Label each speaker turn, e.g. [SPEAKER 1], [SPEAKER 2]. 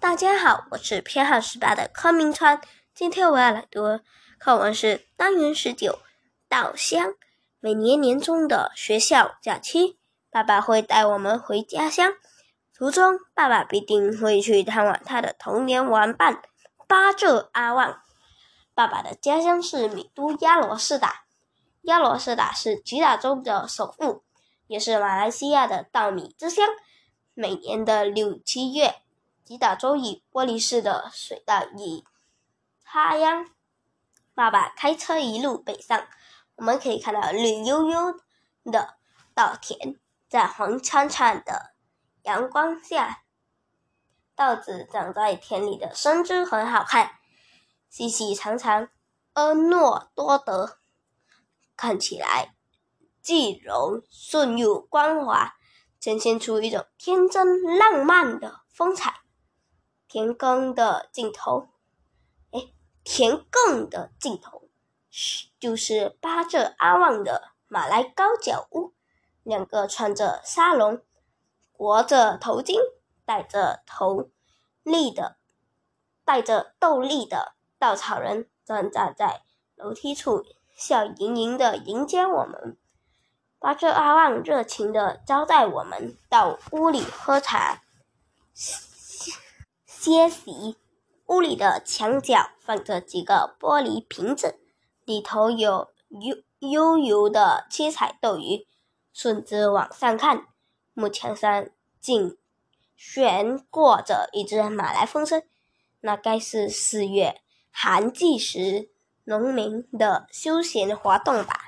[SPEAKER 1] 大家好，我是偏好十八的柯明川。今天我要来读课文是单元十九《稻香》。每年年中的学校假期，爸爸会带我们回家乡。途中，爸爸必定会去探望他的童年玩伴巴浙阿旺。爸爸的家乡是米都亚罗士打，亚罗士打是吉打州的首府，也是马来西亚的稻米之乡。每年的六七月。吉打州以玻璃式的水稻以插秧，爸爸开车一路北上，我们可以看到绿油油的稻田，在黄灿灿的阳光下，稻子长在田里的身姿很好看，细细长长，婀娜多德，看起来既柔顺又光滑，呈现出一种天真浪漫的风采。田埂的尽头，哎，田埂的尽头是就是巴浙阿旺的马来高脚屋。两个穿着纱笼、裹着头巾、戴着头笠的、戴着斗笠的稻草人正站在楼梯处，笑盈盈的迎接我们。巴浙阿旺热情的招待我们到屋里喝茶。歇息，屋里的墙角放着几个玻璃瓶子，里头有悠悠游的七彩斗鱼。顺着往上看，木墙上竟悬挂着一只马来风车，那该是四月寒季时农民的休闲活动吧。